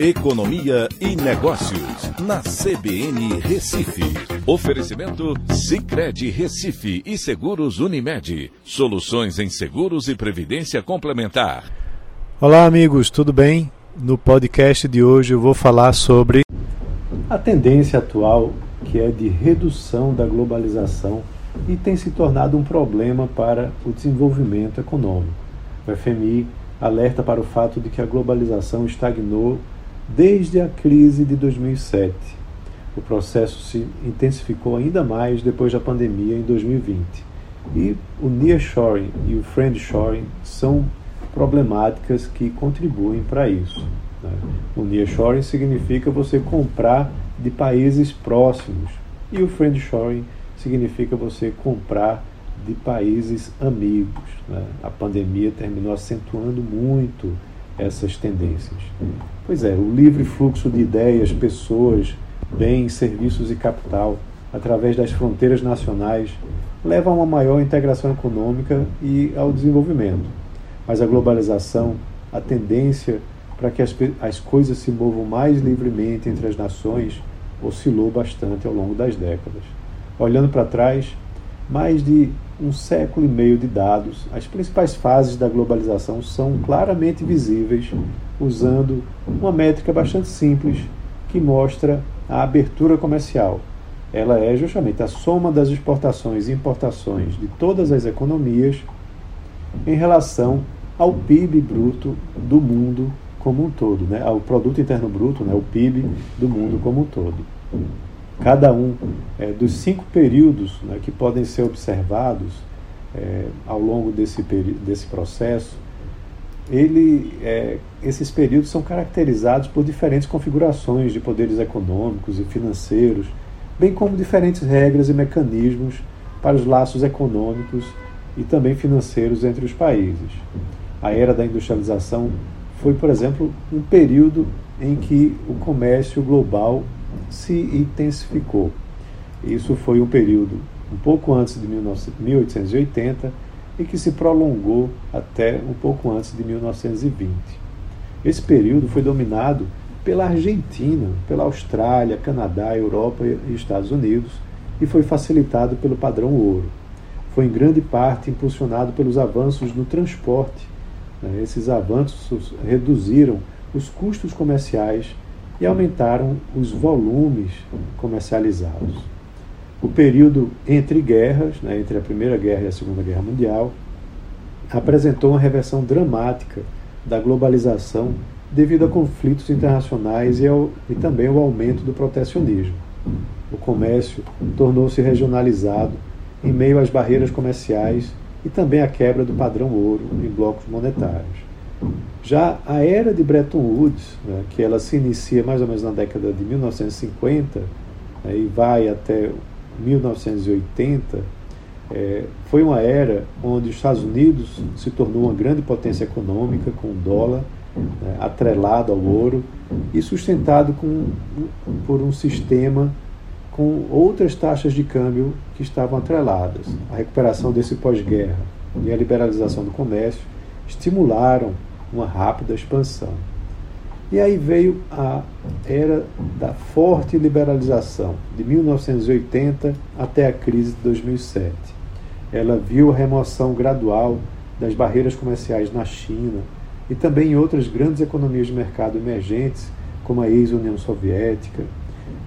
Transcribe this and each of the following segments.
Economia e Negócios, na CBN Recife. Oferecimento Cicred Recife e Seguros Unimed. Soluções em seguros e previdência complementar. Olá, amigos, tudo bem? No podcast de hoje eu vou falar sobre a tendência atual que é de redução da globalização e tem se tornado um problema para o desenvolvimento econômico. O FMI alerta para o fato de que a globalização estagnou desde a crise de 2007. O processo se intensificou ainda mais depois da pandemia em 2020. E o nearshoring e o friendshoring são problemáticas que contribuem para isso. Né? O nearshoring significa você comprar de países próximos e o friendshoring significa você comprar de países amigos. Né? A pandemia terminou acentuando muito essas tendências. Pois é, o livre fluxo de ideias, pessoas, bens, serviços e capital através das fronteiras nacionais leva a uma maior integração econômica e ao desenvolvimento. Mas a globalização, a tendência para que as, as coisas se movam mais livremente entre as nações, oscilou bastante ao longo das décadas. Olhando para trás, mais de um século e meio de dados, as principais fases da globalização são claramente visíveis usando uma métrica bastante simples que mostra a abertura comercial. Ela é justamente a soma das exportações e importações de todas as economias em relação ao PIB bruto do mundo como um todo, né? ao produto interno bruto, né? o PIB do mundo como um todo cada um é, dos cinco períodos né, que podem ser observados é, ao longo desse, desse processo, ele, é, esses períodos são caracterizados por diferentes configurações de poderes econômicos e financeiros, bem como diferentes regras e mecanismos para os laços econômicos e também financeiros entre os países. A era da industrialização foi, por exemplo, um período em que o comércio global se intensificou. Isso foi um período um pouco antes de 1880 e que se prolongou até um pouco antes de 1920. Esse período foi dominado pela Argentina, pela Austrália, Canadá, Europa e Estados Unidos e foi facilitado pelo padrão ouro. Foi em grande parte impulsionado pelos avanços no transporte. Né? Esses avanços reduziram os custos comerciais e aumentaram os volumes comercializados. O período entre guerras, né, entre a Primeira Guerra e a Segunda Guerra Mundial, apresentou uma reversão dramática da globalização devido a conflitos internacionais e, ao, e também ao aumento do protecionismo. O comércio tornou-se regionalizado em meio às barreiras comerciais e também à quebra do padrão ouro em blocos monetários. Já a era de Bretton Woods, né, que ela se inicia mais ou menos na década de 1950 né, e vai até 1980, é, foi uma era onde os Estados Unidos se tornou uma grande potência econômica com o dólar né, atrelado ao ouro e sustentado com, por um sistema com outras taxas de câmbio que estavam atreladas. A recuperação desse pós-guerra e a liberalização do comércio estimularam uma rápida expansão. E aí veio a era da forte liberalização, de 1980 até a crise de 2007. Ela viu a remoção gradual das barreiras comerciais na China e também em outras grandes economias de mercado emergentes, como a ex-União Soviética,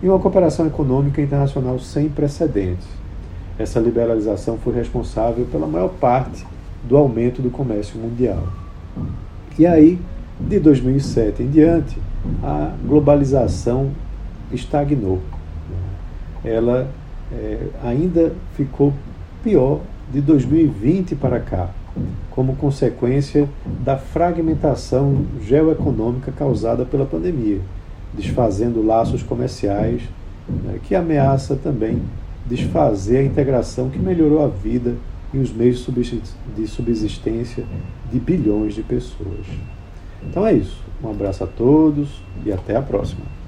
e uma cooperação econômica internacional sem precedentes. Essa liberalização foi responsável pela maior parte do aumento do comércio mundial. E aí, de 2007 em diante, a globalização estagnou. Ela é, ainda ficou pior de 2020 para cá, como consequência da fragmentação geoeconômica causada pela pandemia, desfazendo laços comerciais, né, que ameaça também desfazer a integração que melhorou a vida e os meios de subsistência de bilhões de pessoas. Então é isso. Um abraço a todos e até a próxima.